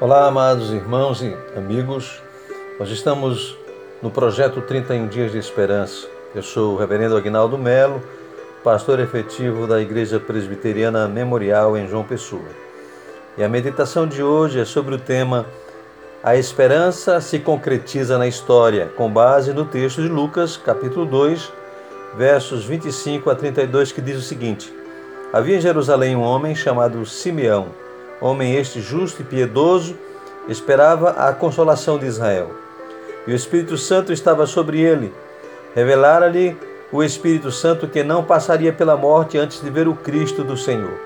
Olá, amados irmãos e amigos. Nós estamos no projeto 31 Dias de Esperança. Eu sou o Reverendo Agnaldo Melo, pastor efetivo da Igreja Presbiteriana Memorial em João Pessoa. E a meditação de hoje é sobre o tema A esperança se concretiza na história, com base no texto de Lucas, capítulo 2, versos 25 a 32, que diz o seguinte: Havia em Jerusalém um homem chamado Simeão, homem este justo e piedoso, esperava a consolação de Israel. E o Espírito Santo estava sobre ele. Revelara-lhe o Espírito Santo que não passaria pela morte antes de ver o Cristo do Senhor.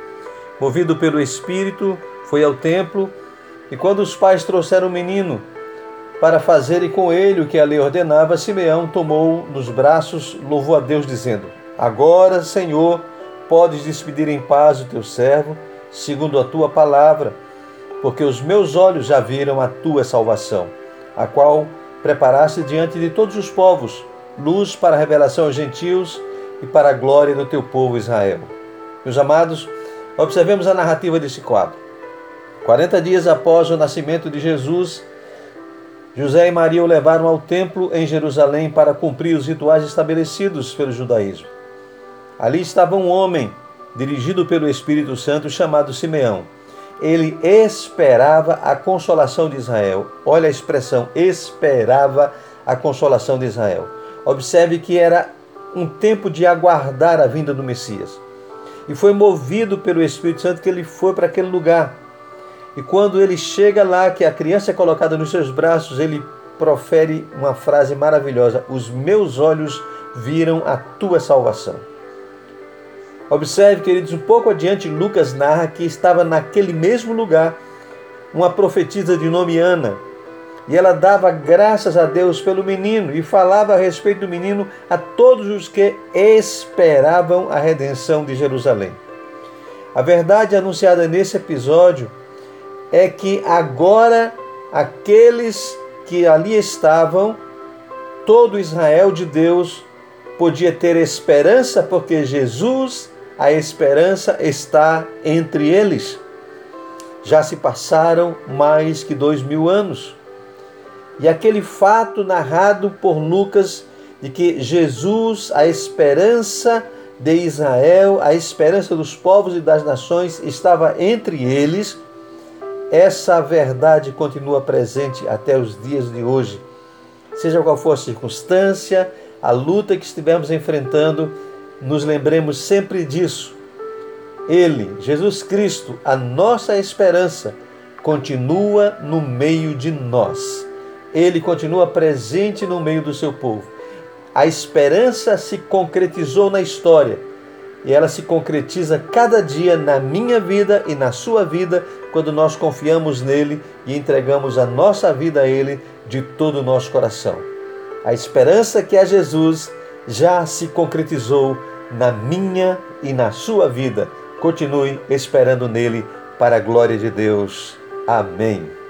Movido pelo Espírito, foi ao templo e quando os pais trouxeram o menino para fazerem com ele o que a lei ordenava, Simeão tomou nos braços, louvou a Deus, dizendo: Agora, Senhor, podes despedir em paz o teu servo, segundo a tua palavra, porque os meus olhos já viram a tua salvação, a qual preparaste diante de todos os povos, luz para a revelação aos gentios e para a glória do teu povo Israel. Meus amados, observemos a narrativa desse quadro. 40 dias após o nascimento de Jesus, José e Maria o levaram ao templo em Jerusalém para cumprir os rituais estabelecidos pelo judaísmo. Ali estava um homem, dirigido pelo Espírito Santo, chamado Simeão. Ele esperava a consolação de Israel. Olha a expressão, esperava a consolação de Israel. Observe que era um tempo de aguardar a vinda do Messias. E foi movido pelo Espírito Santo que ele foi para aquele lugar. E quando ele chega lá, que a criança é colocada nos seus braços, ele profere uma frase maravilhosa: Os meus olhos viram a tua salvação. Observe, queridos, um pouco adiante, Lucas narra que estava naquele mesmo lugar uma profetisa de nome Ana. E ela dava graças a Deus pelo menino e falava a respeito do menino a todos os que esperavam a redenção de Jerusalém. A verdade anunciada nesse episódio é que agora aqueles que ali estavam, todo Israel de Deus, podia ter esperança porque Jesus a esperança está entre eles. Já se passaram mais que dois mil anos. E aquele fato narrado por Lucas de que Jesus, a esperança de Israel, a esperança dos povos e das nações, estava entre eles, essa verdade continua presente até os dias de hoje. Seja qual for a circunstância, a luta que estivermos enfrentando, nos lembremos sempre disso. Ele, Jesus Cristo, a nossa esperança, continua no meio de nós. Ele continua presente no meio do seu povo. A esperança se concretizou na história e ela se concretiza cada dia na minha vida e na sua vida quando nós confiamos nele e entregamos a nossa vida a ele de todo o nosso coração. A esperança que é Jesus já se concretizou na minha e na sua vida. Continue esperando nele para a glória de Deus. Amém.